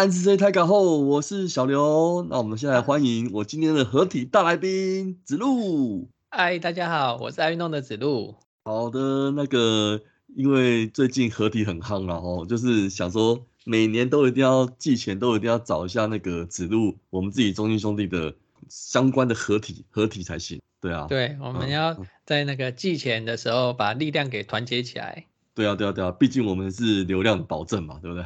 安子 C 太港后，我是小刘。那我们现在欢迎我今天的合体大来宾子路。嗨，大家好，我是爱运动的子路。好的，那个因为最近合体很夯了哦，就是想说每年都一定要寄钱都一定要找一下那个子路，我们自己中心兄弟的相关的合体合体才行。对啊，对，我们要在那个寄钱的时候把力量给团结起来。对啊，对啊，对啊，毕竟我们是流量保证嘛，对不对？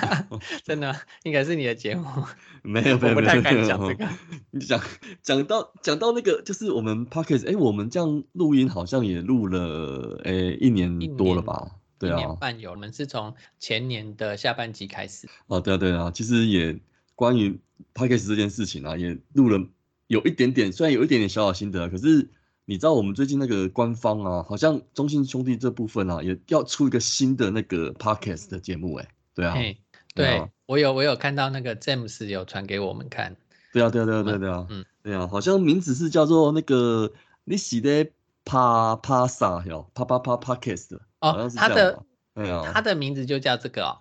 真的，应该是你的节目。没有，没有，我不太敢讲这个。你讲讲到讲到那个，就是我们 podcast，哎，我们这样录音好像也录了，哎，一年多了吧？对啊，一年半有。我们是从前年的下半季开始。哦，对啊，对啊，其实也关于 podcast 这件事情啊，也录了有一点点，虽然有一点点小小心得，可是。你知道我们最近那个官方啊，好像中信兄弟这部分啊，也要出一个新的那个 podcast 的节目，哎，对啊，对我有我有看到那个 James 有传给我们看，对啊，对啊，对啊，对啊，嗯，对啊，好像名字是叫做那个你写的啪啪啥哟，啪啪啪 podcast 哦，他的，对啊，他的名字就叫这个哦，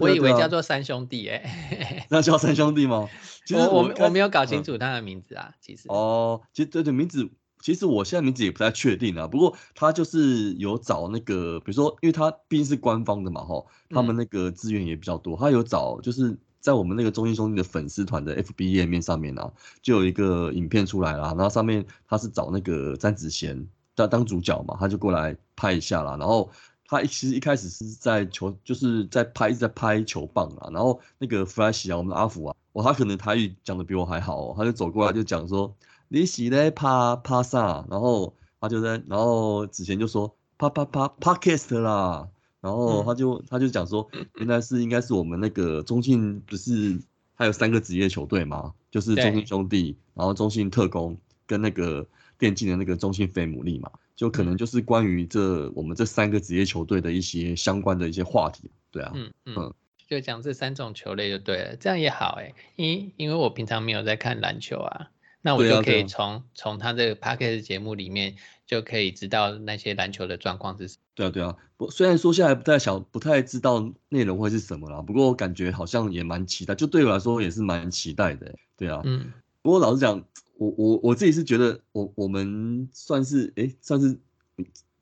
我以为叫做三兄弟，哎，那叫三兄弟吗？其实我我没有搞清楚他的名字啊，其实。哦，其实对对名字。其实我现在名字也不太确定啊，不过他就是有找那个，比如说，因为他毕竟是官方的嘛，吼，他们那个资源也比较多，他有找就是在我们那个中心兄弟的粉丝团的 FB 页面上面啊，就有一个影片出来了，然后上面他是找那个詹子贤当当主角嘛，他就过来拍一下啦，然后他其实一开始是在球就是在拍一直在拍球棒啊，然后那个 Flash 啊，我们的阿福啊，哇，他可能台语讲的比我还好哦，他就走过来就讲说。你是咧拍拍啥？然后他就在，然后子贤就说啪啪啪 podcast 啦，然后他就他就讲说，原来是应该是我们那个中信不是还有三个职业球队嘛？就是中信兄弟，然后中信特工跟那个电竞的那个中信飞姆利嘛，就可能就是关于这我们这三个职业球队的一些相关的一些话题，对啊，嗯嗯，就讲这三种球类就对了，这样也好哎，因因为我平常没有在看篮球啊。那我就可以从从他这个 p a c k a g e 节目里面就可以知道那些篮球的状况是什么。对啊，对啊。不，虽然说现在不太想，不太知道内容会是什么了，不过我感觉好像也蛮期待，就对我来说也是蛮期待的。对啊，嗯。不过老实讲，我我我自己是觉得，我我们算是哎，算是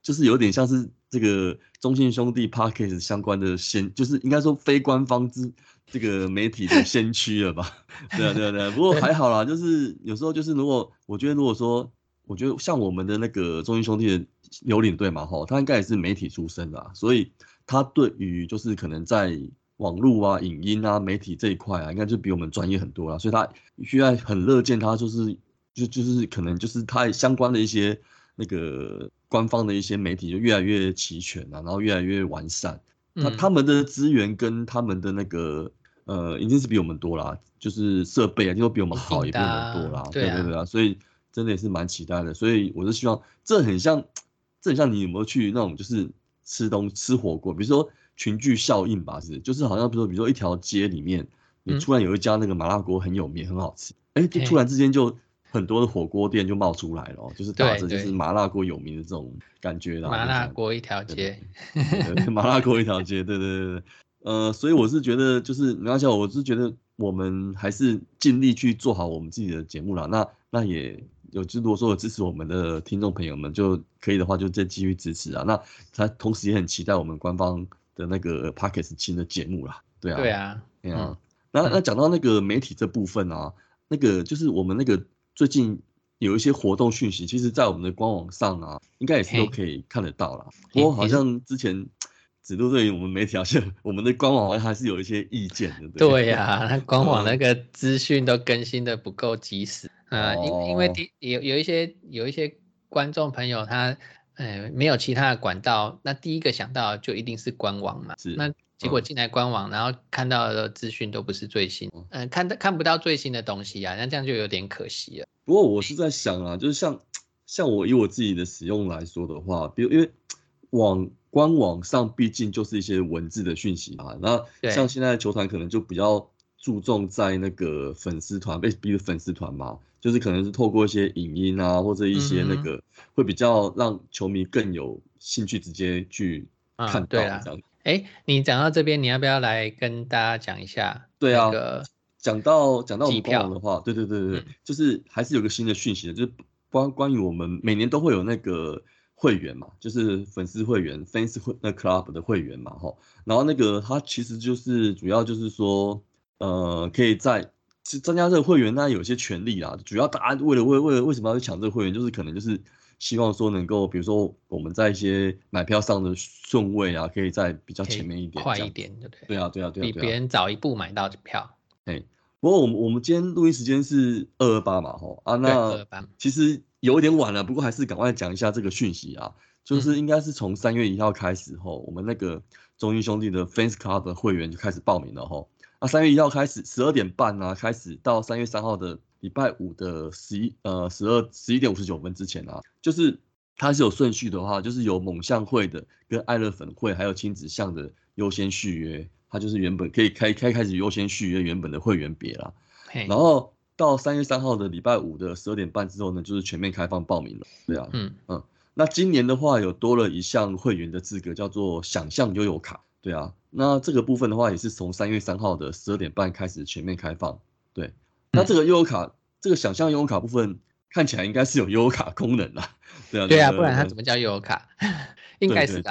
就是有点像是这个中信兄弟 p a c k a g e 相关的先，就是应该说非官方之。这个媒体的先驱了吧？对啊，对啊，对啊。不过还好啦，就是有时候就是如果我觉得如果说，我觉得像我们的那个中英兄弟的刘领队嘛，哈，他应该也是媒体出身的，所以他对于就是可能在网络啊、影音啊、媒体这一块啊，应该就比我们专业很多了。所以他需要很乐见他就是就就是可能就是他相关的一些那个官方的一些媒体就越来越齐全啊，然后越来越完善。他他们的资源跟他们的那个呃，已经是比我们多啦，就是设备啊，就比我们好，也比我们多啦。对对对啊，所以真的也是蛮期待的。所以我是希望，这很像，这很像你有没有去那种就是吃东吃火锅，比如说群聚效应吧，是，就是好像比如说比如说一条街里面，你突然有一家那个麻辣锅很有名，很好吃，哎，就突然之间就。很多的火锅店就冒出来了，就是打着就是麻辣锅有名的这种感觉啦。麻辣锅一条街，麻辣锅一条街，对对对对，呃，所以我是觉得就是没关系，我是觉得我们还是尽力去做好我们自己的节目啦。那那也有，如果说有支持我们的听众朋友们就可以的话，就再继续支持啊。那他同时也很期待我们官方的那个 p a c k e s 新的节目啦。对啊，对啊，对啊。那那讲到那个媒体这部分啊，那个就是我们那个。最近有一些活动讯息，其实，在我们的官网上啊，应该也是都可以看得到了。不过，好像之前指路对于我们媒体，好像 我们的官网还是有一些意见的。对呀，那官网那个资讯都更新的不够及时啊，因因为第有有一些有一些观众朋友他，呃，没有其他的管道，那第一个想到就一定是官网嘛。是。那结果进来官网，然后看到的资讯都不是最新，嗯，看到看不到最新的东西啊，那这样就有点可惜了。不过我是在想啊，就是像像我以我自己的使用来说的话，比如因为网官网上毕竟就是一些文字的讯息嘛，那像现在球团可能就比较注重在那个粉丝团被逼的粉丝团嘛，就是可能是透过一些影音啊或者一些那个会比较让球迷更有兴趣直接去看到这样。哎，你讲到这边，你要不要来跟大家讲一下？对啊，讲到讲到我们官网的话，对对对对，就是还是有个新的讯息的，就是关关于我们每年都会有那个会员嘛，就是粉丝会员 fans 会那 club 的会员嘛，哈，然后那个它其实就是主要就是说，呃，可以在增加这个会员，那有些权利啦，主要大家为了为为了为什么要去抢这个会员，就是可能就是。希望说能够，比如说我们在一些买票上的顺位啊，可以在比较前面一点，快一点，对不对？对啊，对啊，对啊，比别人早一步买到票。哎，不过我们我们今天录音时间是二二八嘛，吼啊，那其实有点晚了，不过还是赶快讲一下这个讯息啊，就是应该是从三月一号开始后，我们那个中英兄弟的 Fans Club 的会员就开始报名了，吼。那三月一号开始，十二点半啊，开始到三月三号的。礼拜五的十一呃十二十一点五十九分之前啊，就是它是有顺序的话，就是有猛象会的跟爱乐粉会还有亲子象的优先续约，它就是原本可以开开开始优先续约原本的会员别了。然后到三月三号的礼拜五的十二点半之后呢，就是全面开放报名了。对啊，嗯嗯，那今年的话有多了一项会员的资格，叫做想象悠游卡。对啊，那这个部分的话也是从三月三号的十二点半开始全面开放。对。那这个悠游卡，这个想象悠游卡部分看起来应该是有悠游卡功能啦，对啊，对啊，不然它怎么叫悠游卡？应该是的？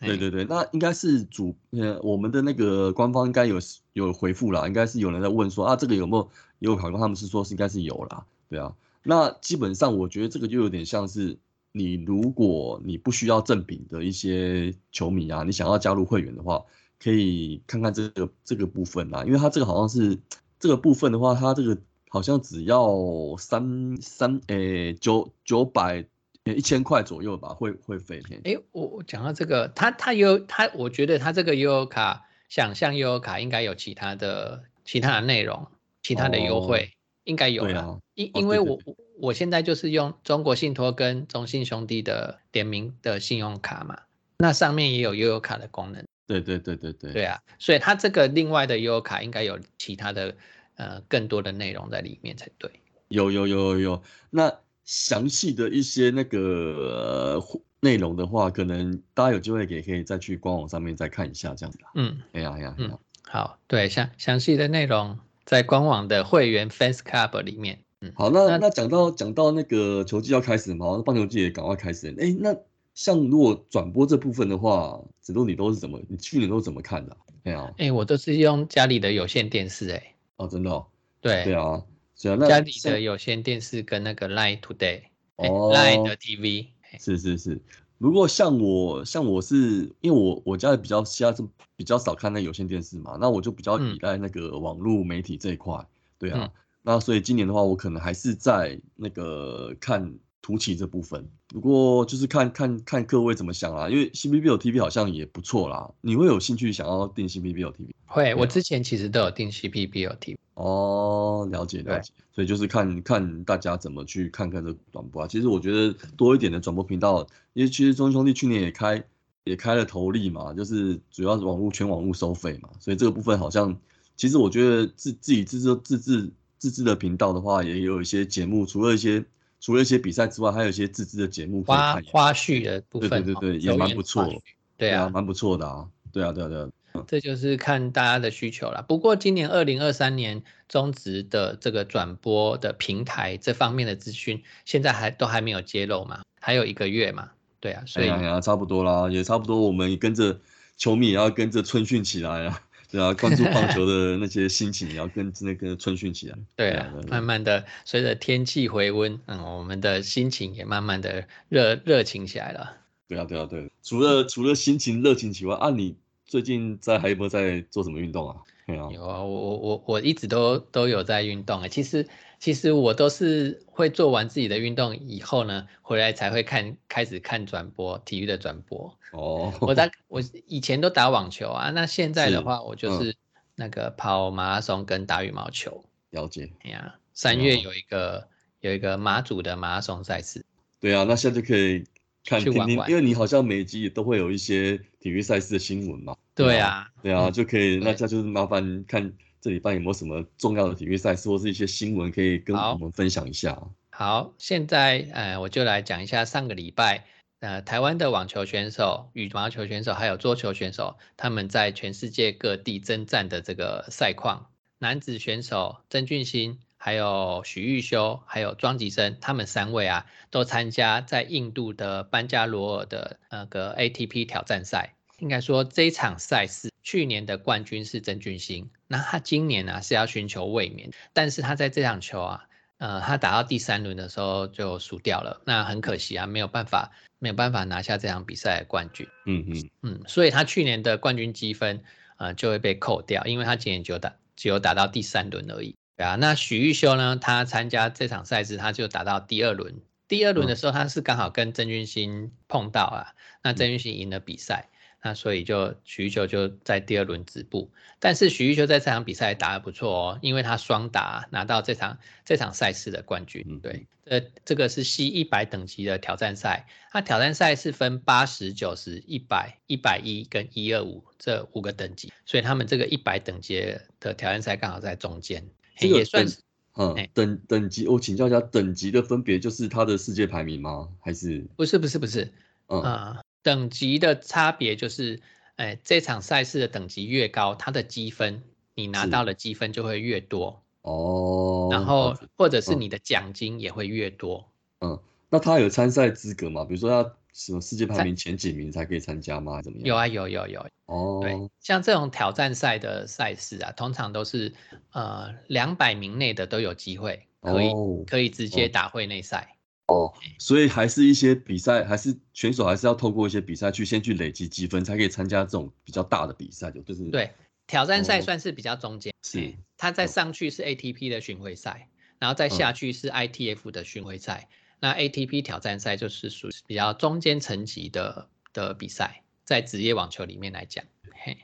对对对，那应该是主呃，我们的那个官方应该有有回复了，应该是有人在问说啊，这个有没有悠游卡？他们是说是应该是有啦，对啊。那基本上我觉得这个就有点像是你如果你不需要赠品的一些球迷啊，你想要加入会员的话，可以看看这个这个部分啦，因为它这个好像是。这个部分的话，它这个好像只要三三诶九九百一千块左右吧，会会费。哎，我我讲到这个，它它有它，我觉得它这个悠游卡，想象悠游卡应该有其他的其他的内容，其他的优惠应该有了。因因为我我现在就是用中国信托跟中信兄弟的联名的信用卡嘛，那上面也有悠游卡的功能。对对对对对。对啊，所以它这个另外的悠游卡应该有其他的。呃，更多的内容在里面才对。有有有有有，那详细的一些那个内容的话，可能大家有机会也可以再去官网上面再看一下，这样子。嗯，哎呀哎呀，嗯，好，对，详详细的内容在官网的会员 Fans Club 里面。嗯，好，那那讲到讲到那个球季要开始嘛，那棒球季也赶快开始。哎，那像如果转播这部分的话，子路你都是怎么？你去年都是怎么看的？哎呀，哎，我都是用家里的有线电视，哎。哦，真的哦，对对啊，家里的有线电视跟那个 Line Today，哦，Line 的 TV，是是是。如果像我，像我是因为我我家里比较现在是比较少看那有线电视嘛，那我就比较依赖那个网络媒体这一块，对啊，那所以今年的话，我可能还是在那个看。突起这部分，不过就是看看看各位怎么想啦，因为 C B B O T V 好像也不错啦，你会有兴趣想要订 C B B O T V？会，我之前其实都有订 C B B O T V。哦，了解了解，所以就是看看大家怎么去看看这转播啊。其实我觉得多一点的转播频道，因为其实中兄弟去年也开也开了投利嘛，就是主要是网络全网络收费嘛，所以这个部分好像其实我觉得自自己自制自制自制的频道的话，也有一些节目，除了一些。除了一些比赛之外，还有一些自制的节目花花絮的部分，对对对对，也蛮不错，对啊，蛮不错的啊，对啊对啊对啊，这就是看大家的需求了。不过今年二零二三年中职的这个转播的平台这方面的资讯，现在还都还没有揭露嘛，还有一个月嘛，对啊，所以差不多啦，也差不多，我们跟着球迷也要跟着春训起来啊。对啊，关注棒球 的那些心情也要跟那个春训起来。对啊，慢慢的随着天气回温，嗯，我们的心情也慢慢的热热情起来了。对啊，对啊，对。除了除了心情热情以外啊，你最近在还有没有在做什么运动啊？有啊，我我我我一直都都有在运动啊。其实其实我都是会做完自己的运动以后呢，回来才会看开始看转播体育的转播。哦，我在 我以前都打网球啊，那现在的话我就是那个跑马拉松跟打羽毛球。了解。哎呀，三月有一个有一个马祖的马拉松赛事。对啊，那现在就可以看听听，因为你好像每集都会有一些体育赛事的新闻嘛。对啊，对啊，就可以。那这就是麻烦看这礼拜有没有什么重要的体育赛事或是一些新闻可以跟我们分享一下。好，现在呃，我就来讲一下上个礼拜呃，台湾的网球选手、羽毛球选手还有桌球选手，他们在全世界各地征战的这个赛况。男子选手曾俊欣、还有许玉修、还有庄吉生，他们三位啊，都参加在印度的班加罗尔的那个 ATP 挑战赛。应该说这一场赛事，去年的冠军是曾俊欣，那他今年呢是要寻求卫冕，但是他在这场球啊，呃，他打到第三轮的时候就输掉了，那很可惜啊，没有办法，没有办法拿下这场比赛的冠军。嗯嗯嗯，所以他去年的冠军积分，呃，就会被扣掉，因为他今年就打只有打到第三轮而已。对啊，那许玉修呢，他参加这场赛事，他就打到第二轮，第二轮的时候他是刚好跟曾俊欣碰到啊，那曾俊欣赢了比赛。那所以就许玉秋就在第二轮止步，但是许玉秋在这场比赛打得不错哦，因为他双打拿到这场这场赛事的冠军。对，呃，这个是 C 一百等级的挑战赛，它挑战赛是分八十九十、一百、一百一跟一二五这五个等级，所以他们这个一百等级的挑战赛刚好在中间，这也算是嗯等等级。我请教一下，等级的分别就是他的世界排名吗？还是不是不是不是？嗯。等级的差别就是，哎，这场赛事的等级越高，它的积分你拿到的积分就会越多哦。然后或者是你的奖金也会越多。嗯，那他有参赛资格吗？比如说要什么世界排名前几名才可以参加吗？怎么样？有啊，有有有。哦，对，像这种挑战赛的赛事啊，通常都是呃两百名内的都有机会，可以可以直接打会内赛。哦，所以还是一些比赛，还是选手还是要透过一些比赛去先去累积积分，才可以参加这种比较大的比赛，就就是。对挑战赛算是比较中间，是。他再上去是 ATP 的巡回赛，然后再下去是 ITF 的巡回赛，那 ATP 挑战赛就是属于比较中间层级的的比赛，在职业网球里面来讲，嘿，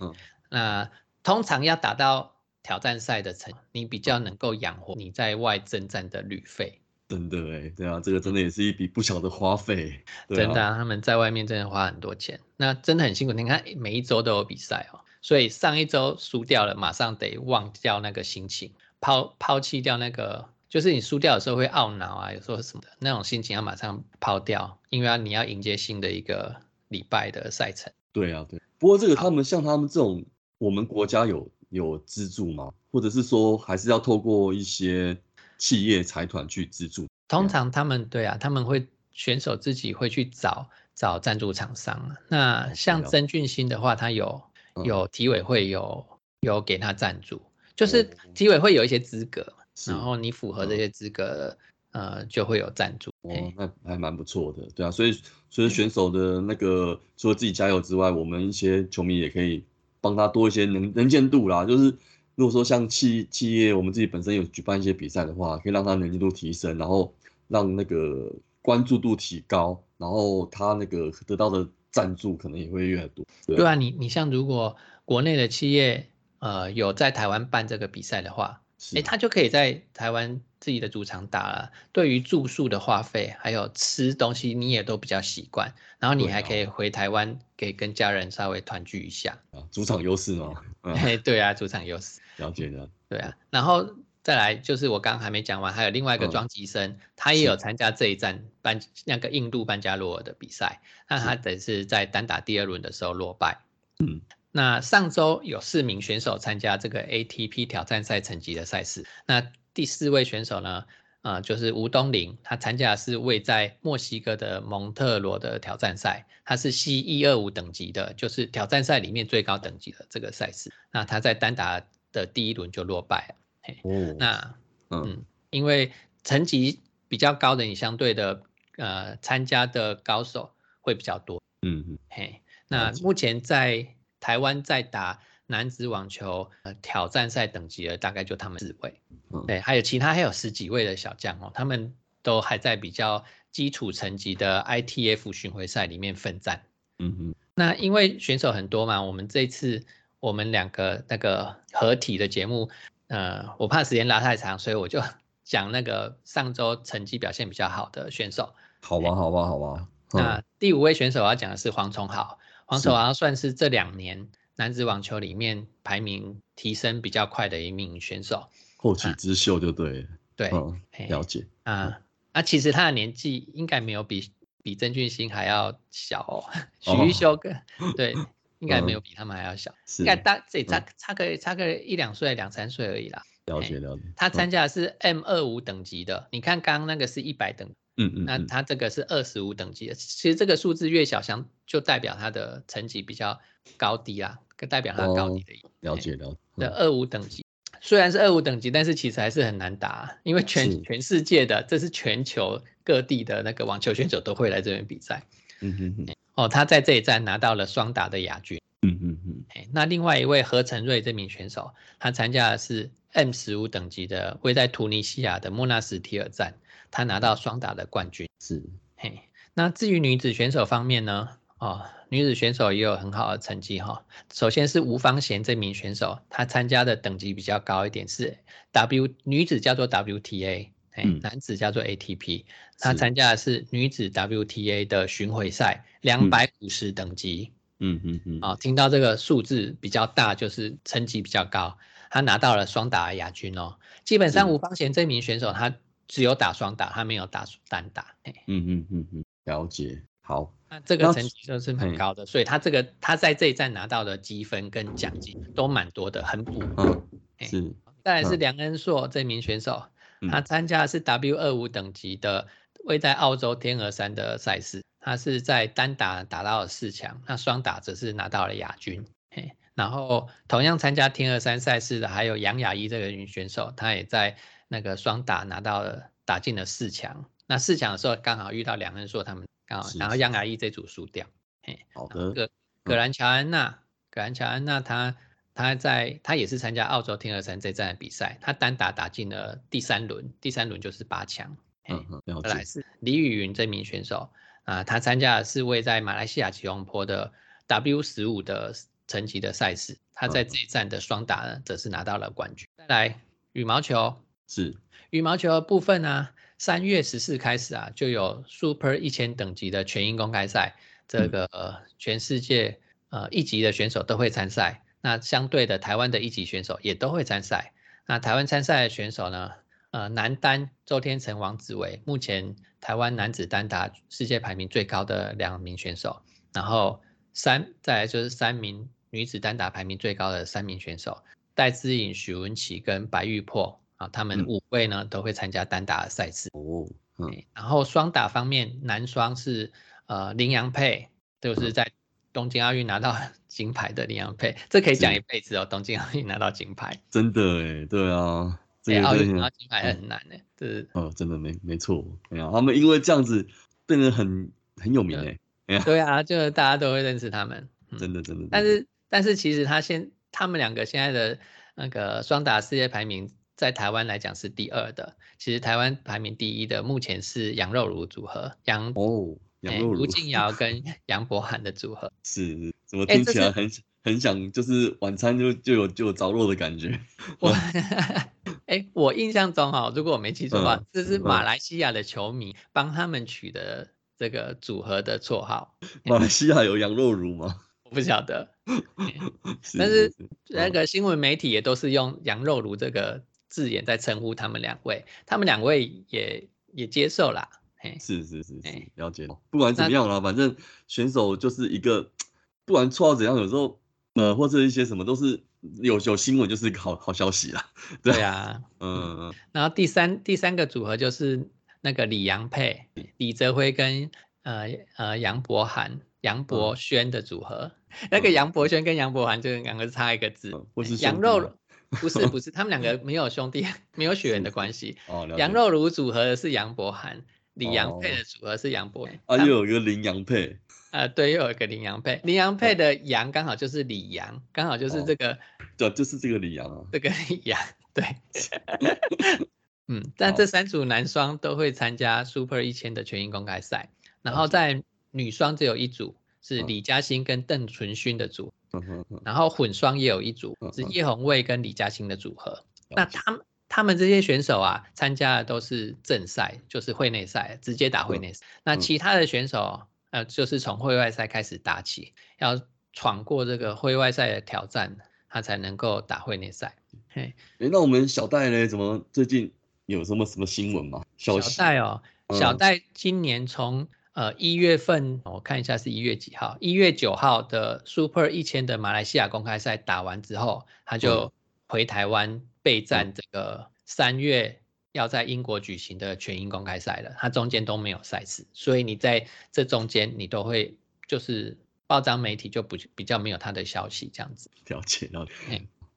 那通常要达到挑战赛的层，你比较能够养活你在外征战的旅费。真的哎，对啊，这个真的也是一笔不小的花费。真的，啊他们在外面真的花很多钱，那真的很辛苦。你看每一周都有比赛哦，所以上一周输掉了，马上得忘掉那个心情，抛抛弃掉那个，就是你输掉的时候会懊恼啊，有时候什么的那种心情要马上抛掉，因为你要迎接新的一个礼拜的赛程。对啊，对。不过这个他们像他们这种，我们国家有有资助吗？或者是说还是要透过一些？企业财团去资助，通常他们对啊，他们会选手自己会去找找赞助厂商。那像曾俊欣的话，他有有体委会有有给他赞助，就是体委会有一些资格，然后你符合这些资格，呃，就会有赞助。哦，那还蛮不错的，对啊。所以所以选手的那个除了自己加油之外，我们一些球迷也可以帮他多一些能能见度啦，就是。如果说像企企业，我们自己本身有举办一些比赛的话，可以让它能见度提升，然后让那个关注度提高，然后他那个得到的赞助可能也会越来越多。对啊，你你像如果国内的企业呃有在台湾办这个比赛的话。哎，他就可以在台湾自己的主场打了。对于住宿的花费，还有吃东西，你也都比较习惯。然后你还可以回台湾，给跟家人稍微团聚一下。啊，主场优势吗？哎，对啊，主场优势。了解的。对啊，然后再来就是我刚刚还没讲完，还有另外一个庄吉生，他也有参加这一站班那个印度班加罗尔的比赛。那他等是在单打第二轮的时候落败。嗯。那上周有四名选手参加这个 ATP 挑战赛层级的赛事。那第四位选手呢？啊，就是吴东林，他参加的是位在墨西哥的蒙特罗的挑战赛，他是 C 一二五等级的，就是挑战赛里面最高等级的这个赛事。那他在单打的第一轮就落败了。哦，那嗯，因为层级比较高的，你相对的呃参加的高手会比较多。嗯嗯，嘿，那目前在。台湾在打男子网球呃挑战赛等级的大概就他们四位，对，还有其他还有十几位的小将哦，他们都还在比较基础层级的 ITF 巡回赛里面奋战。嗯嗯，那因为选手很多嘛，我们这次我们两个那个合体的节目，呃，我怕时间拉太长，所以我就 讲那个上周成绩表现比较好的选手。好吧，好吧，好吧。那第五位选手要讲的是黄崇豪，黄崇豪算是这两年男子网球里面排名提升比较快的一名选手，后起之秀就对。对，了解。啊，那其实他的年纪应该没有比。比曾俊欣还要小，哦，许玉修跟对，应该没有比他们还要小，应该大这差差个差个一两岁两三岁而已啦。了解了解。他参加的是 M 二五等级的，你看刚刚那个是一百等，嗯嗯，那他这个是二十五等级的。其实这个数字越小，相就代表他的成绩比较高低啊，代表他高低的意。了解了解。那二五等级。虽然是二五等级，但是其实还是很难打，因为全全世界的，这是全球各地的那个网球选手都会来这边比赛。嗯哼哼。哦，他在这一站拿到了双打的亚军。嗯嗯嗯。哎，那另外一位何成瑞这名选手，他参加的是 M 十五等级的，位在突尼西亚的莫纳斯提尔站，他拿到双打的冠军。是。嘿，那至于女子选手方面呢？哦，女子选手也有很好的成绩哈。首先是吴芳贤这名选手，她参加的等级比较高一点，是 W 女子叫做 WTA，哎，男子叫做 ATP。他参加的是女子 WTA 的巡回赛，两百五十等级。嗯嗯嗯。哦，听到这个数字比较大，就是成绩比较高。他拿到了双打亚军哦。基本上吴方贤这名选手，他只有打双打，他没有打单打。嗯嗯嗯嗯，了解。好。那这个成绩就是很高的，所以他这个他在这一站拿到的积分跟奖金都蛮多的，很补。嗯，是。再来是梁恩硕这名选手，他参加的是 W 二五等级的，位在澳洲天鹅山的赛事，他是在单打打到了四强，那双打则是拿到了亚军。嘿，然后同样参加天鹅山赛事的还有杨雅一这个女选手，她也在那个双打拿到了打进了四强。那四强的时候刚好遇到梁恩硕他们。刚好，然后杨雅一这组输掉，嘿，好的。葛葛兰乔安娜，葛兰乔安娜，她她在他也是参加澳洲天鹅山这站的比赛，他单打打进了第三轮，第三轮就是八强。嗯嗯，再来是李雨云这名选手啊，他参加的是位在马来西亚吉隆坡的 W 十五的层级的赛事，他在这一站的双打呢，则是拿到了冠军。再来羽毛球，是羽毛球的部分呢。三月十四开始啊，就有 Super 一千等级的全英公开赛，这个全世界呃一级的选手都会参赛。那相对的，台湾的一级选手也都会参赛。那台湾参赛的选手呢，呃，男单周天成、王子维，目前台湾男子单打世界排名最高的两名选手。然后三再来就是三名女子单打排名最高的三名选手，戴资颖、许文琪跟白玉珀。啊，他们五位呢都会参加单打的赛事哦。嗯，然后双打方面，男双是呃林洋配，就是在东京奥运拿到金牌的林洋配，这可以讲一辈子哦。东京奥运拿到金牌，真的哎，对啊，这奥运拿到金牌很难哎，这是哦，真的没没错，哎呀，他们因为这样子变得很很有名哎，对啊，就是大家都会认识他们，真的真的。但是但是其实他现他们两个现在的那个双打世界排名。在台湾来讲是第二的，其实台湾排名第一的目前是羊肉炉组合，杨哦，羊肉炉，吴静瑶 跟杨博涵的组合，是，怎么听起来很很想就是晚餐就就有就有着落的感觉。我，哎，我印象中哈，如果我没记错的话，这是马来西亚的球迷帮他们取的这个组合的绰号。马来西亚有羊肉炉吗？我不晓得，但是那个新闻媒体也都是用羊肉炉这个。字眼在称呼他们两位，他们两位也也接受啦。是是是是，了解。不管怎么样啦，反正选手就是一个，不管错到怎样，有时候呃或者一些什么都是有有新闻，就是一个好好消息啦。对啊，嗯。然后第三第三个组合就是那个李阳配，李泽辉跟呃呃杨博涵、杨博轩的组合。那个杨博轩跟杨博涵就两个差一个字，羊肉。不是不是，他们两个 没有兄弟，没有血缘的关系。哦，羊肉炉组合的是杨博涵，李阳配的组合是杨博。啊，又有一个林阳配。呃，对，又有一个羚羊配，羚羊配的羊刚好就是李阳，刚好就是这个，对，就是这个李阳啊，这个李阳，对。嗯，但这三组男双都会参加 Super 一千的全英公开赛，然后在女双只有一组是李嘉欣跟邓淳勋的组，然后混双也有一组是叶红卫跟李嘉欣的组合。那他们他们这些选手啊，参加的都是正赛，就是会内赛，直接打会内赛。那其他的选手，呃，就是从会外赛开始打起，要闯过这个会外赛的挑战，他才能够打会内赛。嘿，哎，那我们小戴呢？怎么最近？有什么什么新闻吗？小戴哦，小戴今年从呃一月份，我看一下是一月几号？一月九号的 Super 一千的马来西亚公开赛打完之后，他就回台湾备战这个三月要在英国举行的全英公开赛了。他中间都没有赛事，所以你在这中间你都会就是报章媒体就不比较没有他的消息这样子。了解了解。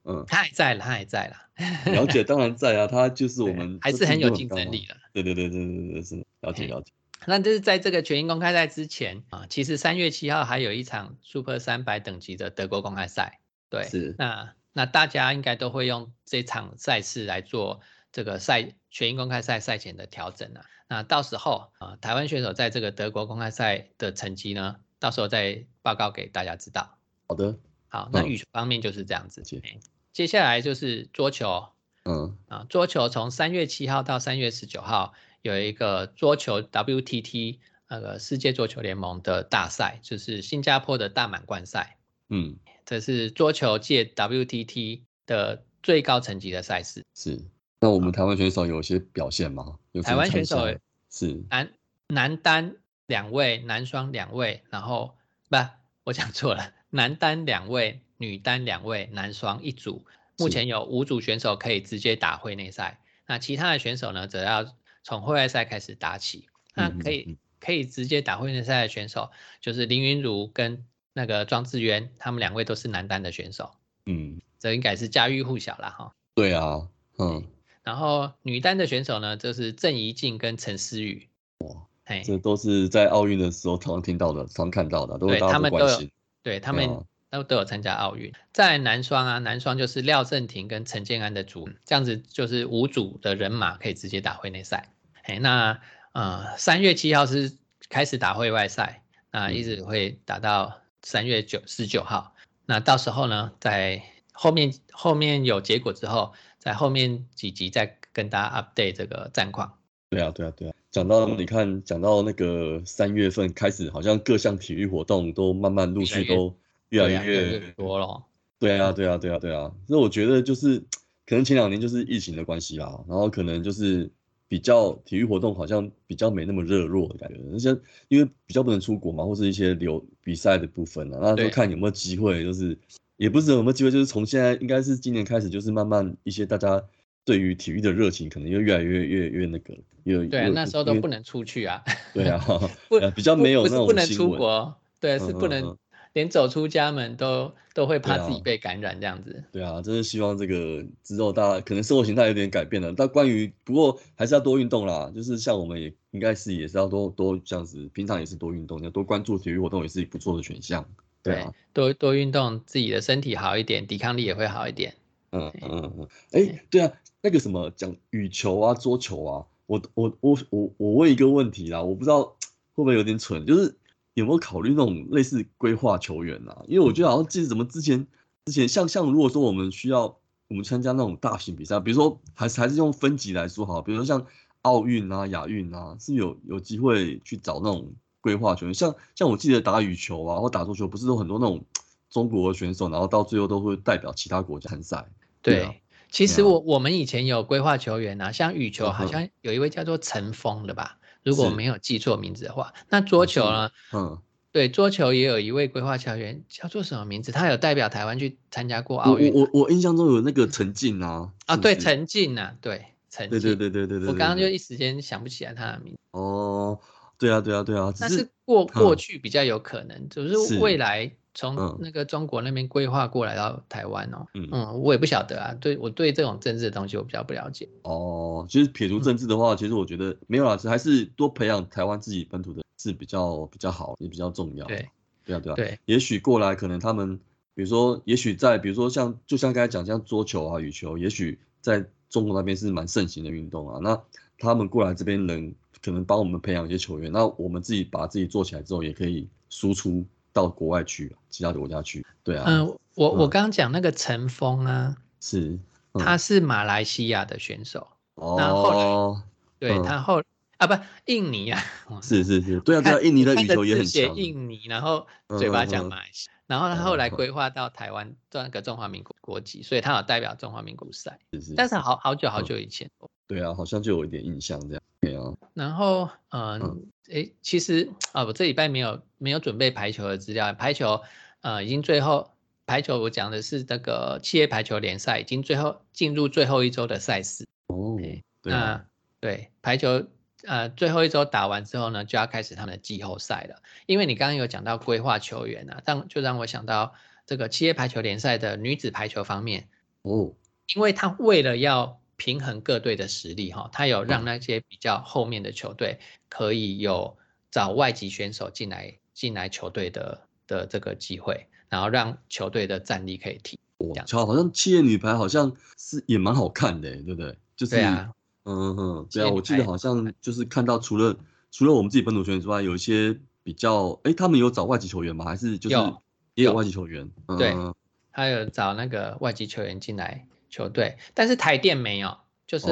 嗯，他还在了，他还在了。了解，当然在啊，他就是我们还是很有竞争力的。对对对对对对，是了解了解。那就是在这个全英公开赛之前啊，其实三月七号还有一场 Super 三百等级的德国公开赛。对，是。那那大家应该都会用这场赛事来做这个赛全英公开赛赛前的调整啊。那到时候啊，台湾选手在这个德国公开赛的成绩呢，到时候再报告给大家知道。好的。好，那羽球方面就是这样子。接下来就是桌球，嗯啊，桌球从三月七号到三月十九号有一个桌球 WTT 那个世界桌球联盟的大赛，就是新加坡的大满贯赛。嗯，这是桌球界 WTT 的最高层级的赛事。是，那我们台湾选手有些表现吗？台湾选手是男男单两位，男双两位，然后不，我讲错了。男单两位，女单两位，男双一组。目前有五组选手可以直接打会内赛，那其他的选手呢，则要从会外赛开始打起。那可以可以直接打会内赛的选手，就是林云儒跟那个庄智渊，他们两位都是男单的选手。嗯，这应该是家喻户晓了哈。对啊，嗯。然后女单的选手呢，就是郑怡静跟陈思雨。哇，这都是在奥运的时候常听到的、常看到的，都是大家关心。对他们都都有参加奥运，在男双啊，男双就是廖正廷跟陈建安的组，这样子就是五组的人马可以直接打会内赛。哎，那呃三月七号是开始打会外赛，那一直会打到三月九十九号。那到时候呢，在后面后面有结果之后，在后面几集再跟大家 update 这个战况。对啊，对啊，对啊。讲到你看，讲到那个三月份开始，好像各项体育活动都慢慢陆续都越来越多了。对啊，对啊，对啊，对啊。所以我觉得就是可能前两年就是疫情的关系啦，然后可能就是比较体育活动好像比较没那么热络的感觉。那些因为比较不能出国嘛，或是一些流比赛的部分啊，那就看有没有机会，就是也不是有没有机会，就是从现在应该是今年开始，就是慢慢一些大家。对于体育的热情可能又越来越越越那个，越对，那时候都不能出去啊。对啊，不比较没有那种不能出国，对，是不能连走出家门都都会怕自己被感染这样子。对啊，真是希望这个之后大家可能生活形态有点改变了。但关于不过还是要多运动啦，就是像我们也应该是也是要多多这样子，平常也是多运动，要多关注体育活动也是不错的选项。对啊，多多运动，自己的身体好一点，抵抗力也会好一点。嗯嗯嗯，哎，对啊。那个什么讲羽球啊、桌球啊，我我我我我问一个问题啦，我不知道 会不会有点蠢，就是有没有考虑那种类似规划球员啊？因为我觉得好像记得怎么之前之前像像如果说我们需要我们参加那种大型比赛，比如说还是还是用分级来说好，比如说像奥运啊、亚运啊，是有有机会去找那种规划球员，像像我记得打羽球啊或打桌球，不是有很多那种中国选手，然后到最后都会代表其他国家参赛，对。其实我我们以前有规划球员啊，像羽球好像有一位叫做陈峰的吧，如果没有记错名字的话。那桌球呢？嗯，对，桌球也有一位规划球员叫做什么名字？他有代表台湾去参加过奥运。我我我印象中有那个陈静啊。啊，对，陈静啊，对，陈。对对对对对对。我刚刚就一时间想不起来他的名字。哦，对啊对啊对啊。但是过过去比较有可能，就是未来从那个中国那边规划过来到台湾哦。嗯嗯，我也不晓得啊，对我对这种政治的东西我比较不了解。哦，其实撇除政治的话，其实我觉得没有啦，还是多培养台湾自己本土的是比较比较好，也比较重要。对，对啊，对啊。对，也许过来可能他们，比如说，也许在比如说像就像刚才讲，像桌球啊、羽球，也许在中国那边是蛮盛行的运动啊。那他们过来这边能可能帮我们培养一些球员，那我们自己把自己做起来之后，也可以输出到国外去，其他的国家去。对啊。嗯，我我刚刚讲那个陈峰啊，是，他是马来西亚的选手。哦。对他后啊不印尼啊。是是是，对啊对啊，印尼的羽球也很强。印尼，然后嘴巴讲马来西亚，然后他后来规划到台湾做那个中华民国国籍，所以他有代表中华民国赛。是是。但是好好久好久以前。对啊，好像就有一点印象这样。对啊。然后，嗯，哎，其实啊，我这礼拜没有没有准备排球的资料。排球，呃，已经最后排球，我讲的是那个企业排球联赛，已经最后进入最后一周的赛事。哦。那对排球，呃，最后一周打完之后呢，就要开始他们的季后赛了。因为你刚刚有讲到规划球员啊，让就让我想到这个企业排球联赛的女子排球方面。哦。因为他为了要平衡各队的实力哈，他有让那些比较后面的球队可以有找外籍选手进来进来球队的的这个机会，然后让球队的战力可以提。哇，好，好像企业女排好像是也蛮好看的，对不对？就是，嗯嗯，对啊，我记得好像就是看到除了除了我们自己本土球员之外，有一些比较，哎，他们有找外籍球员吗？还是就是也有外籍球员？对，他有找那个外籍球员进来。球队，但是台电没有，就是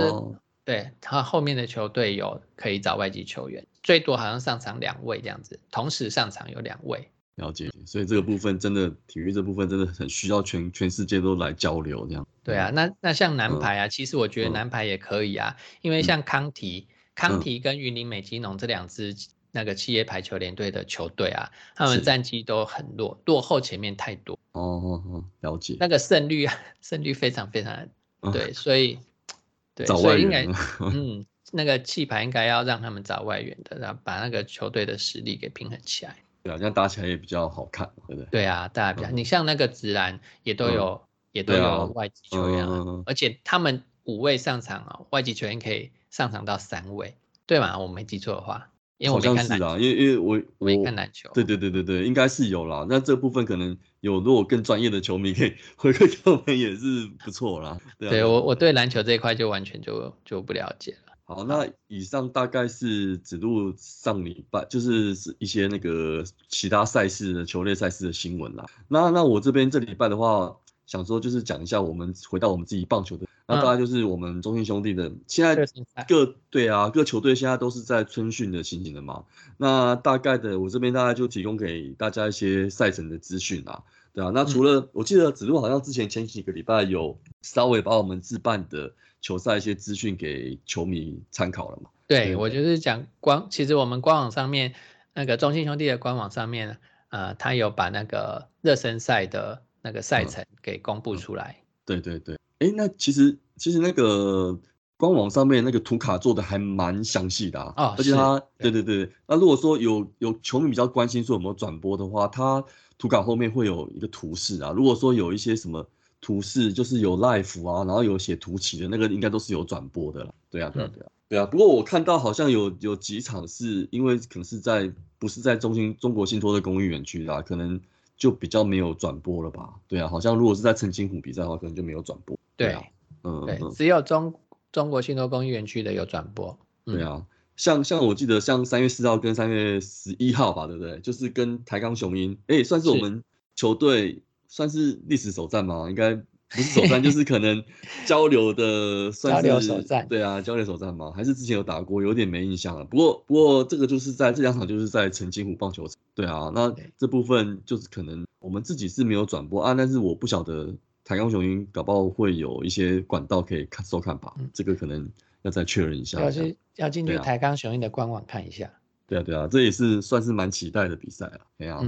对他后面的球队有可以找外籍球员，最多好像上场两位这样子，同时上场有两位。了解，所以这个部分真的体育这部分真的很需要全全世界都来交流这样。对啊，那那像男排啊，其实我觉得男排也可以啊，因为像康提、康提跟云林美基农这两支那个企业排球联队的球队啊，他们战绩都很弱，落后前面太多。哦哦哦，了解。那个胜率啊，胜率非常非常对，所以 对，所以应该 嗯，那个气牌应该要让他们找外援的，然后把那个球队的实力给平衡起来。对啊，这样打起来也比较好看，对不对？对啊，大家比较，你像那个直男也都有，也都有外籍球员，而且他们五位上场啊，外籍球员可以上场到三位，对吗？我没记错的话。好像是啊，因为因为我我没看篮球，对对对对对，应该是有啦。那这部分可能有，如果更专业的球迷可以回馈给我们也是不错啦。对我我对篮球这一块就完全就就不了解了。好，那以上大概是只录上礼拜就是一些那个其他赛事的球类赛事的新闻啦。那那我这边这礼拜的话，想说就是讲一下我们回到我们自己棒球的。那大概就是我们中信兄弟的，现在各队啊，各球队现在都是在春训的情形的嘛。那大概的，我这边大概就提供给大家一些赛程的资讯啊，对啊。那除了我记得子路好像之前前几个礼拜有稍微把我们自办的球赛一些资讯给球迷参考了嘛。对，我就是讲官，其实我们官网上面那个中信兄弟的官网上面，呃，他有把那个热身赛的那个赛程给公布出来。对对对。哎，那其实其实那个官网上面那个图卡做的还蛮详细的啊，而且它，对对对，那如果说有有球迷比较关心说有没有转播的话，它图卡后面会有一个图示啊，如果说有一些什么图示，就是有 live 啊，然后有写图起的那个，应该都是有转播的啦。对啊，对啊，对啊，对啊。不过我看到好像有有几场是因为可能是在不是在中心中国信托的公益园区啦，可能就比较没有转播了吧？对啊，好像如果是在澄清湖比赛的话，可能就没有转播。对啊，嗯，对，只有中中国信托公益园区的有转播。对啊，像像我记得像三月四号跟三月十一号吧，对不对？就是跟台钢雄鹰，哎，算是我们球队算是历史首战吗？应该不是首战，就是可能交流的 算是交流首战。对啊，交流首战吗？还是之前有打过，有点没印象了。不过不过这个就是在这两场就是在澄清湖棒球场。对啊，那这部分就是可能我们自己是没有转播啊，但是我不晓得。台钢雄鹰搞不好会有一些管道可以看收看吧，这个可能要再确认一下。要去要进去台钢雄鹰的官网看一下。对啊对啊，这也是算是蛮期待的比赛啊。对啊，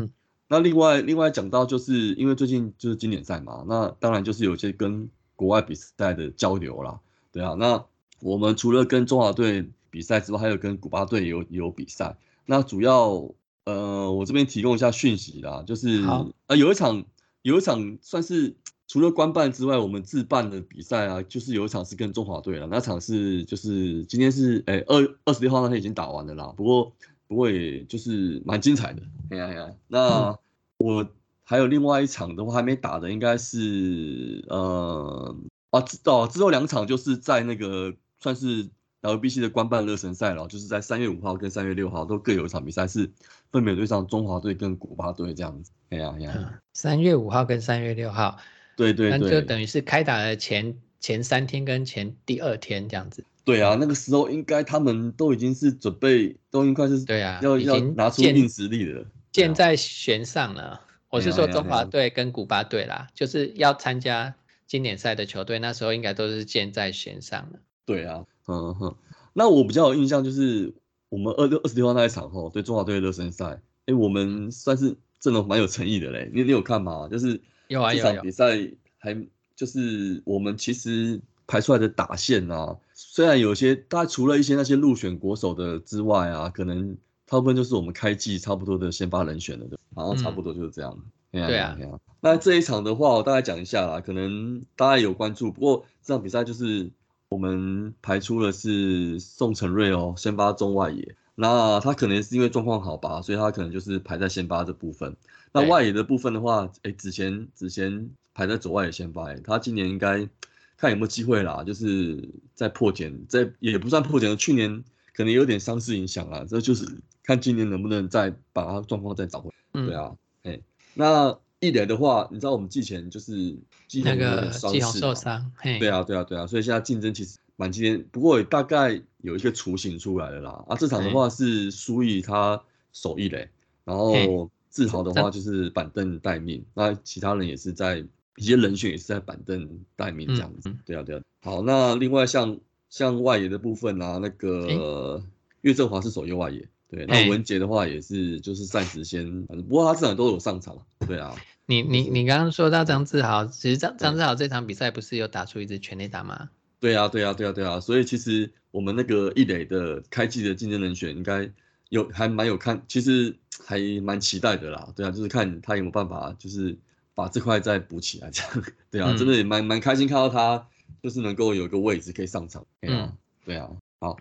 那另外另外讲到就是因为最近就是经典赛嘛，那当然就是有些跟国外比赛的交流啦。对啊，那我们除了跟中华队比赛之外，还有跟古巴队有有比赛。那主要呃，我这边提供一下讯息啦，就是呃，有一场有一场算是除了官办之外，我们自办的比赛啊，就是有一场是跟中华队了，那场是就是今天是哎二二十六号那天已经打完了啦，不过不过也就是蛮精彩的，哎呀哎呀，那我还有另外一场的话还没打的，应该是呃啊哦之后两场就是在那个算是。LBC 的官办热身赛了，就是在三月五号跟三月六号都各有一场比赛，是分别对上中华队跟古巴队这样子。哎呀哎呀，三月五号跟三月六号，对对对，那就等于是开打的前前三天跟前第二天这样子。对啊，那个时候应该他们都已经是准备，都已经快是对啊，要要拿出硬实力了，箭在弦上了。我是说中华队跟古巴队啦，就是要参加经典赛的球队，那时候应该都是箭在弦上了。对啊。嗯哼，那我比较有印象就是我们二六二十六号那一场吼，对中华队的热身赛，哎，我们算是阵容蛮有诚意的嘞。你你有看吗？就是有啊这场比赛还就是我们其实排出来的打线啊，虽然有些大家除了一些那些入选国手的之外啊，可能大部分就是我们开季差不多的先发人选了，对，然后差不多就是这样。对啊，那这一场的话，我大概讲一下啦，可能大家有关注，不过这场比赛就是。我们排出的是宋承瑞哦，先发中外野。那他可能是因为状况好吧，所以他可能就是排在先发这部分。那外野的部分的话，哎，子贤子贤排在左外野先发，他今年应该看有没有机会啦，就是在破茧，在也不算破茧，去年可能有点伤势影响啦，这就是看今年能不能再把他状况再找回嗯。对啊，哎，那。一垒的话，你知道我们季前就是季那个季红受伤，对啊对啊对啊，所以现在竞争其实蛮激烈，不过大概有一个雏形出来了啦。啊，这场的话是苏毅他守一垒，然后志豪的话就是板凳待命，那其他人也是在一些人选也是在板凳待命这样子。对啊对啊。好，那另外像像外野的部分啊，那个岳振华是守右外野，对，那文杰的话也是就是暂时先，不过他至少都有上场，对啊。你你你刚刚说到张志豪，其实张张志豪这场比赛不是有打出一支全垒打吗？对啊，对啊，对啊，对啊，所以其实我们那个一垒的开季的竞争人选应该有还蛮有看，其实 还蛮期待的啦。对啊，就是看他有没有办法，就是把这块再补起来这样。对啊，真的也蛮蛮开心看到他就是能够有一个位置可以上场。嗯，对啊，好。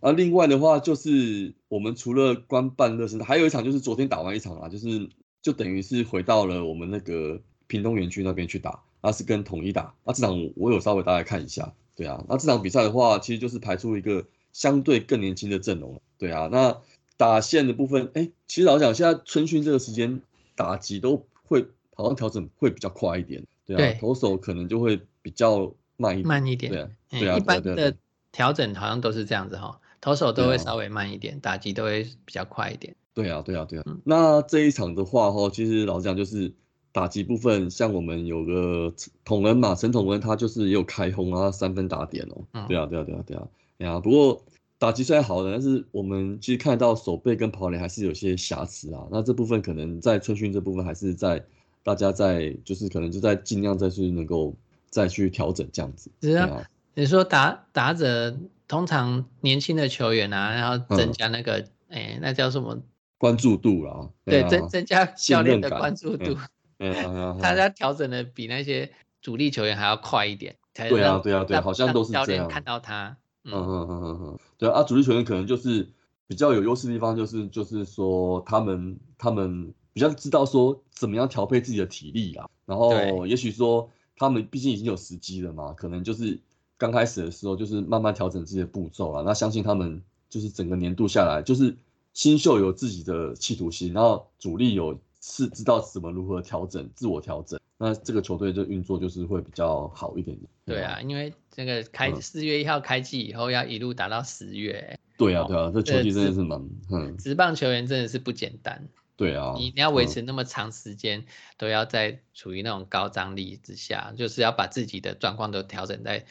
啊，另外的话就是我们除了官办热身，还有一场就是昨天打完一场啦，就是。就等于是回到了我们那个屏东园区那边去打，那是跟统一打。那这场我有稍微大概看一下，对啊。那这场比赛的话，其实就是排出一个相对更年轻的阵容对啊。那打线的部分，哎，其实老讲现在春训这个时间打击都会好像调整会比较快一点，对啊。投手可能就会比较慢一慢一点，对对啊。一般的调整好像都是这样子哈，投手都会稍微慢一点，打击都会比较快一点。对啊，对啊，对啊。那这一场的话，哈，其实老实讲，就是打击部分，像我们有个统恩嘛，陈统恩，他就是也有开轰啊，三分打点哦。对啊，对啊，对啊，对啊。哎呀，不过打击虽然好的，但是我们其实看到手背跟跑垒还是有些瑕疵啊。那这部分可能在春训这部分，还是在大家在就是可能就在尽量再去能够再去调整这样子。是啊，你说打打者通常年轻的球员啊，然后增加那个，哎，那叫什么？关注度啦，对增增加教练的关注度，大家调整的比那些主力球员还要快一点。对啊，对啊，对，好像都是这样。看到他，嗯。嗯嗯嗯嗯，对啊，主力球员可能就是比较有优势的地方，就是就是说他们他们比较知道说怎么样调配自己的体力啦，然后也许说他们毕竟已经有时机了嘛，可能就是刚开始的时候就是慢慢调整自己的步骤啊，那相信他们就是整个年度下来就是。新秀有自己的企图心，然后主力有是知道怎么如何调整自我调整，那这个球队就运作就是会比较好一点点。对啊，因为这个开四月一号开季以后要一路打到十月。对啊，对啊，这球季真的是蛮嗯，职棒球员真的是不简单。对啊，你你要维持那么长时间，都要在处于那种高张力之下，就是要把自己的状况都调整在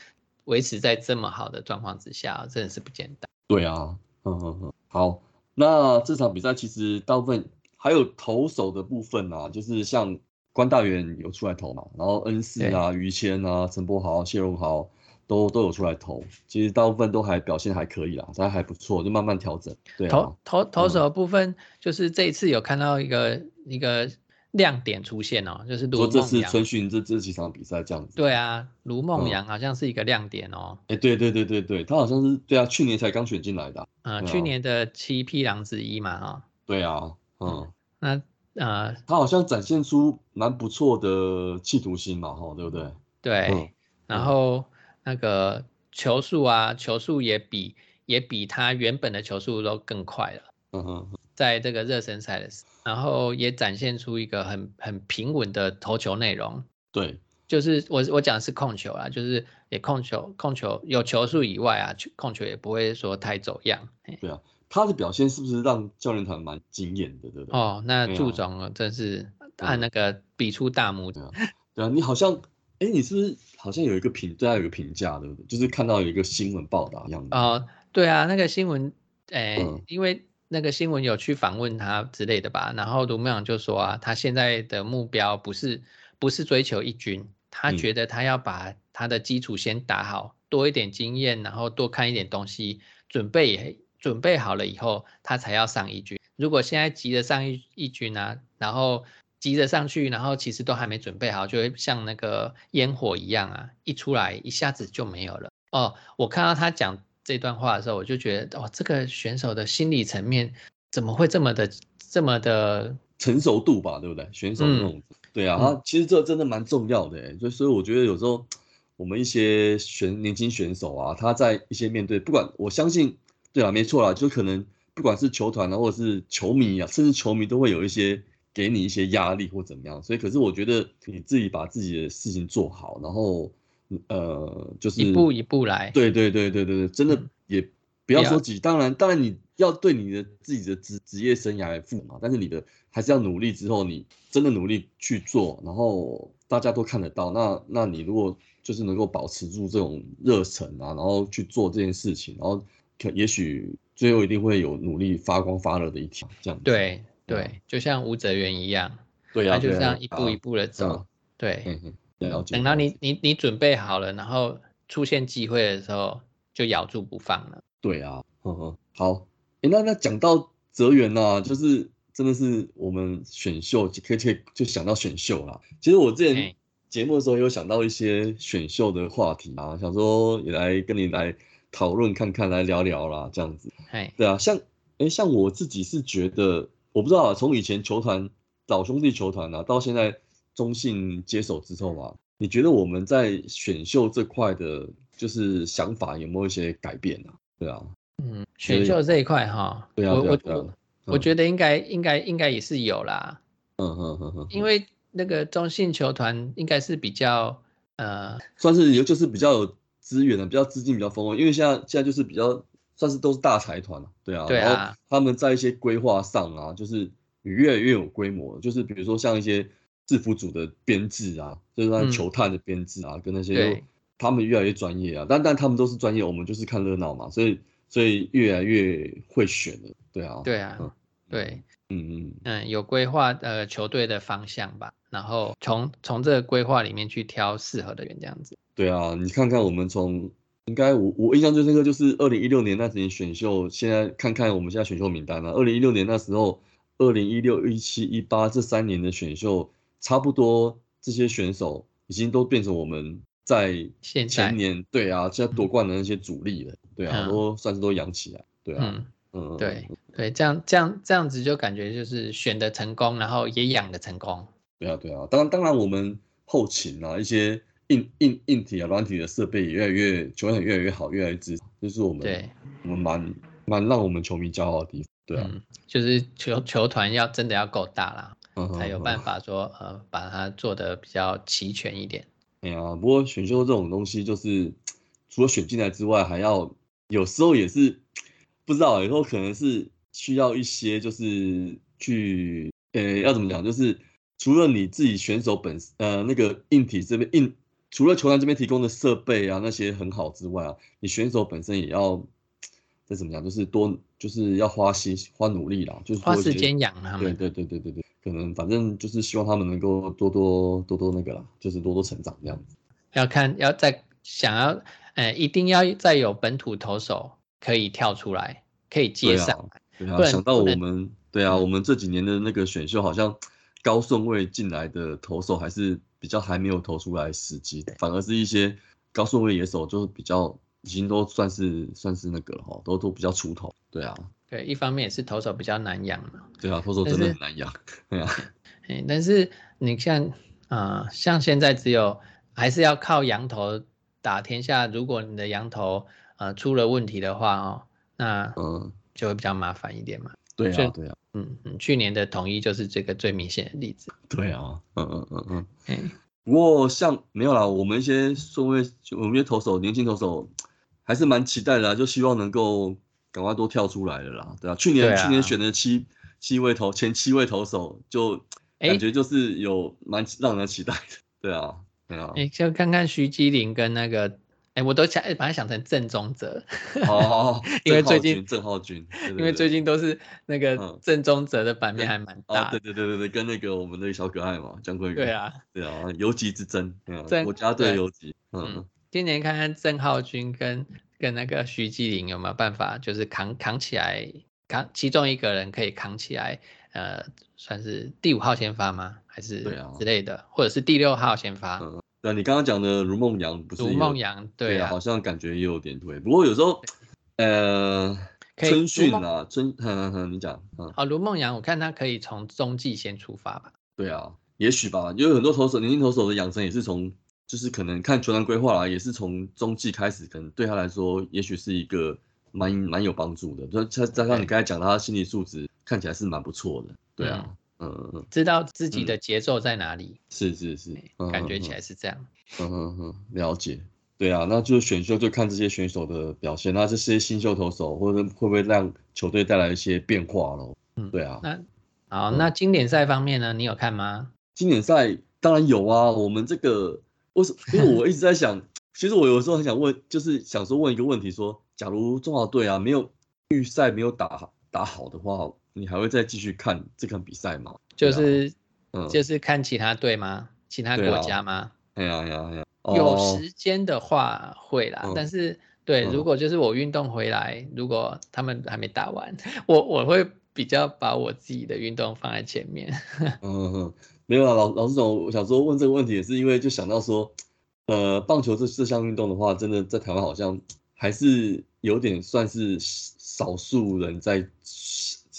维持在这么好的状况之下，真的是不简单。对啊，嗯嗯嗯，好。那这场比赛其实大部分还有投手的部分啊，就是像关大元有出来投嘛，然后恩赐啊、于谦啊、陈柏豪、谢荣豪都都有出来投，其实大部分都还表现还可以啦，还还不错，就慢慢调整。对，投投投手部分就是这一次有看到一个一个亮点出现哦，就是卢梦阳。这次春训这这几场比赛这样子。对啊，卢梦阳好像是一个亮点哦。哎，对对对对对，他好像是对啊，去年才刚选进来的。呃，去年的七匹狼之一嘛，哈。对啊，嗯。那呃，他好像展现出蛮不错的企图心嘛，哈，对不对？对，然后那个球速啊，球速也比也比他原本的球速都更快了。嗯哼，在这个热身赛的时候，然后也展现出一个很很平稳的投球内容。对，就是我我讲的是控球啊，就是也控球控球有球速以外啊，控球也不会说太走样。对啊。他的表现是不是让教练团蛮惊艳的，对不对？哦，那祝总真是按那个比出大拇指。对啊，你好像，哎，你是不是好像有一个评对他有个评价，对不对？就是看到有一个新闻报道一样的。哦，对啊，那个新闻，哎，因为那个新闻有去访问他之类的吧，然后卢梦阳就说啊，他现在的目标不是不是追求一军，他觉得他要把他的基础先打好，多一点经验，然后多看一点东西，准备。准备好了以后，他才要上一军。如果现在急着上一一军啊，然后急着上去，然后其实都还没准备好，就会像那个烟火一样啊，一出来一下子就没有了。哦，我看到他讲这段话的时候，我就觉得，哦，这个选手的心理层面怎么会这么的这么的成熟度吧？对不对？选手那种，对啊，他其实这真的蛮重要的。所以，所以我觉得有时候我们一些选年轻选手啊，他在一些面对，不管我相信。对啊，没错啦，就可能不管是球团啊，或者是球迷啊，甚至球迷都会有一些给你一些压力或怎么样。所以，可是我觉得你自己把自己的事情做好，然后呃，就是一步一步来。对对对对对对，真的也不要说急。当然，当然你要对你的自己的职职业生涯负嘛，但是你的还是要努力之后，你真的努力去做，然后大家都看得到。那那你如果就是能够保持住这种热忱啊，然后去做这件事情，然后可。也许最后一定会有努力发光发热的一天，这样对对，就像吴泽源一样，对啊，就这样一步一步的走，对，等到你你你准备好了，然后出现机会的时候，就咬住不放了。对啊，好，哎，那那讲到泽源呐，就是真的是我们选秀可以可以就想到选秀啦。其实我之前节目的时候有想到一些选秀的话题啊，想说也来跟你来。讨论看看，来聊聊啦，这样子。哎，对啊，像哎，像我自己是觉得，我不知道啊，从以前球团老兄弟球团啊，到现在中信接手之后啊，你觉得我们在选秀这块的，就是想法有没有一些改变啊？对啊，嗯，选秀这一块哈，对啊，我我我觉得应该应该应该也是有啦。嗯嗯嗯嗯，因为那个中信球团应该是比较呃，算是有就是比较有。资源的比较资金比较丰富，因为现在现在就是比较算是都是大财团对啊，然后他们在一些规划上啊，就是越来越有规模，就是比如说像一些制服组的编制啊，就是那球探的编制啊，跟那些他们越来越专业啊，但但他们都是专业，我们就是看热闹嘛，所以所以越来越会选了，对啊，对啊，对，嗯嗯。嗯，有规划呃球队的方向吧，然后从从这个规划里面去挑适合的人，这样子。对啊，你看看我们从应该我我印象最深刻就是二零一六年那年选秀，现在看看我们现在选秀名单啊，二零一六年那时候，二零一六、一七、一八这三年的选秀，差不多这些选手已经都变成我们在前年对啊，现在夺冠的那些主力了，对啊，都算是都养起来，对啊，嗯，对对，这样这样这样子就感觉就是选的成功，然后也养的成功，对啊对啊，当然当然我们后勤啊一些。硬硬硬体啊，软体的设备也越来越，球员越来越好，越来越支持，就是我们对，我们蛮蛮让我们球迷骄傲的地方。对啊，就是球球团要真的要够大啦，才有办法说呃把它做的比较齐全一点。哎呀，不过选秀这种东西，就是除了选进来之外，还要有时候也是不知道，以后可能是需要一些就是去呃要怎么讲，就是除了你自己选手本呃那个硬体这边硬。除了球团这边提供的设备啊那些很好之外啊，你选手本身也要再怎么讲，就是多就是要花心花努力啦，就是花时间养他们。对对对对对对，可能反正就是希望他们能够多多多多那个啦，就是多多成长这样子。要看要再想要，呃，一定要再有本土投手可以跳出来，可以接上。对啊，想到我们，对啊，我们这几年的那个选秀，好像高顺位进来的投手还是比较还没有投出来时机，反而是一些高顺位野手就是比较已经都算是算是那个了哈，都都比较出头。对啊，对，一方面也是投手比较难养嘛。对啊，投手真的很难养。对啊，哎，但是你像啊，像现在只有还是要靠羊头打天下。如果你的羊头呃出了问题的话哦，那嗯。就会比较麻烦一点嘛。对啊，对啊，嗯嗯，去年的统一就是这个最明显的例子。对啊，嗯嗯嗯嗯。嗯。不过像没有啦，我们一些顺位，我们一些投手，年轻投手还是蛮期待的啦，就希望能够赶快多跳出来了啦。对啊，去年去年选的七七位投前七位投手，就感觉就是有蛮让人期待的。对啊，对啊。哎，就看看徐基林跟那个。哎，我都想把它想成郑宗哲哦，因为最近郑浩君，因为最近都是那个郑宗哲的版面还蛮大，对对对对对，跟那个我们的小可爱嘛，江坤宇，对啊，对啊，游击之争，国家队游击，嗯，今年看看郑浩君跟跟那个徐继林有没有办法，就是扛扛起来，扛其中一个人可以扛起来，呃，算是第五号先发吗？还是对啊之类的，或者是第六号先发？对，你刚刚讲的如梦阳不是？如梦阳，对啊，好像感觉也有点对。不过有时候，呃，春训啊，春，哼哼哼你讲，嗯，好，如梦阳，我看他可以从中继先出发吧？对啊，也许吧，因为很多投手，年轻投手的养成也是从，就是可能看球团规划啊，也是从中继开始，可能对他来说，也许是一个蛮蛮有帮助的。就加加上你刚才讲他心理素质看起来是蛮不错的，对啊。嗯，知道自己的节奏在哪里，是是是，感觉起来是这样。嗯嗯嗯，了解。对啊，那就选秀就看这些选手的表现，那这些新秀投手或者会不会让球队带来一些变化咯？嗯，对啊。那好，那经典赛方面呢？你有看吗？经典赛当然有啊。我们这个，为什？因为 我一直在想，其实我有时候很想问，就是想说问一个问题，说假如中华队啊没有预赛没有打打好的话。你还会再继续看这场比赛吗？就是，嗯，就是看其他队吗？其他国家吗？哎呀呀呀！有时间的话会啦，但是对，如果就是我运动回来，如果他们还没打完，我我会比较把我自己的运动放在前面。嗯嗯，没有啊，老老师总，我想说问这个问题也是因为就想到说，呃，棒球这这项运动的话，真的在台湾好像还是有点算是少数人在。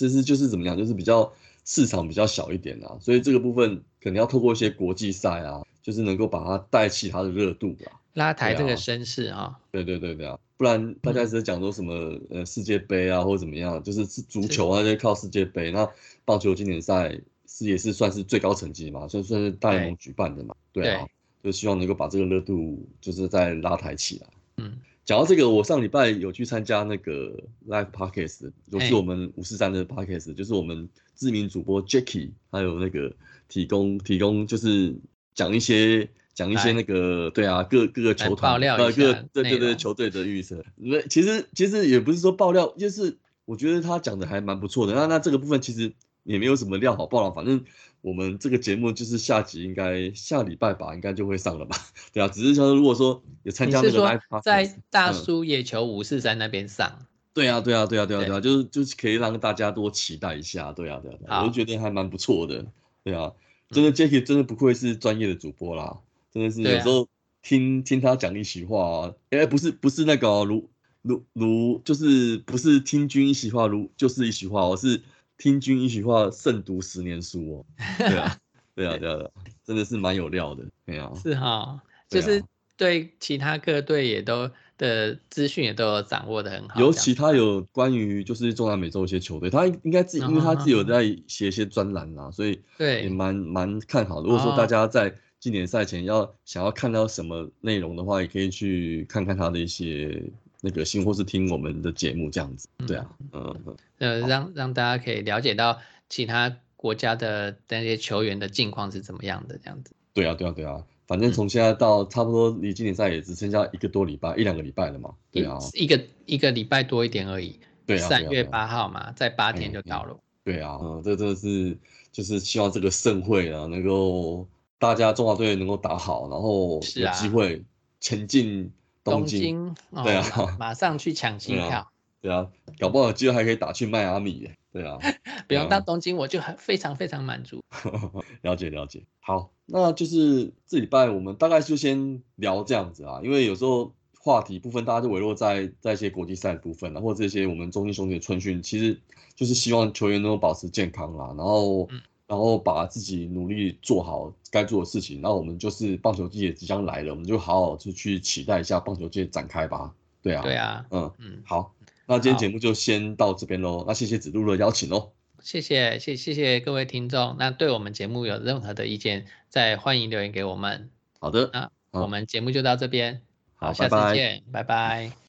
其实就是怎么样，就是比较市场比较小一点啊，所以这个部分可能要透过一些国际赛啊，就是能够把它带起它的热度啦，拉抬这个声势啊。对对对对啊，不然大家一直讲说什么呃世界杯啊或者怎么样，就是足球啊就靠世界杯，那棒球经典赛是也是算是最高层级嘛，算算是大联盟举办的嘛，对啊，就希望能够把这个热度就是再拉抬起来。嗯。讲到这个，我上礼拜有去参加那个 live podcast，就是我们五四三的 podcast，就是我们知名主播 Jacky，还有那个提供提供，就是讲一些讲一些那个对啊，各各个球团呃各对对对球队的预测。那其实其实也不是说爆料，就是我觉得他讲的还蛮不错的。那那这个部分其实也没有什么料好爆了，反正。我们这个节目就是下集应该下礼拜吧，应该就会上了吧？对啊，只是说如果说有参加那个 live，在大叔野球五四三那边上。对啊，对啊，对啊，对啊，对啊，就是就是可以让大家多期待一下。对啊，对啊，我就觉得还蛮不错的。对啊，真的 Jacky 真的不愧是专业的主播啦，真的是有时候听听他讲一席话，哎，不是不是那个如如如，就是不是听君一席话如就是一席话，我是。听君一席话，胜读十年书哦。对啊，对啊，对啊，真的是蛮有料的。对啊，是哈，就是对其他各队也都的资讯也都有掌握的很好。尤其他有关于就是中南美洲一些球队，他应该自己，因为他自己有在写一些专栏啊，所以对也蛮蛮看好。如果说大家在今年赛前要想要看到什么内容的话，也可以去看看他的一些。那个新或是听我们的节目这样子，对啊，嗯嗯，呃，让让大家可以了解到其他国家的那些球员的近况是怎么样的这样子。对啊，对啊，对啊，反正从现在到差不多离经典赛也只剩下一个多礼拜，一两个礼拜了嘛。对啊，一个一个礼拜多一点而已。对啊，三月八号嘛，在八天就到了。对啊，嗯，这真的是就是希望这个盛会啊，能够大家中华队能够打好，然后有机会。前进东京，对啊，马上去抢机票，对啊，搞不好机会还可以打去迈阿密。耶，对啊，不用到东京我就很非常非常满足。了解了解，好，那就是这礼拜我们大概就先聊这样子啊，因为有时候话题部分大家就围绕在在一些国际赛的部分，然后这些我们中英兄弟的春训，其实就是希望球员能够保持健康啦，然后。然后把自己努力做好该做的事情，然后我们就是棒球季也即将来了，我们就好好就去期待一下棒球季展开吧。对啊，对啊，嗯嗯，好，那今天节目就先到这边喽。那谢谢子路的邀请哦，谢谢谢谢谢各位听众。那对我们节目有任何的意见，再欢迎留言给我们。好的，那我们节目就到这边，好，下次见，拜拜。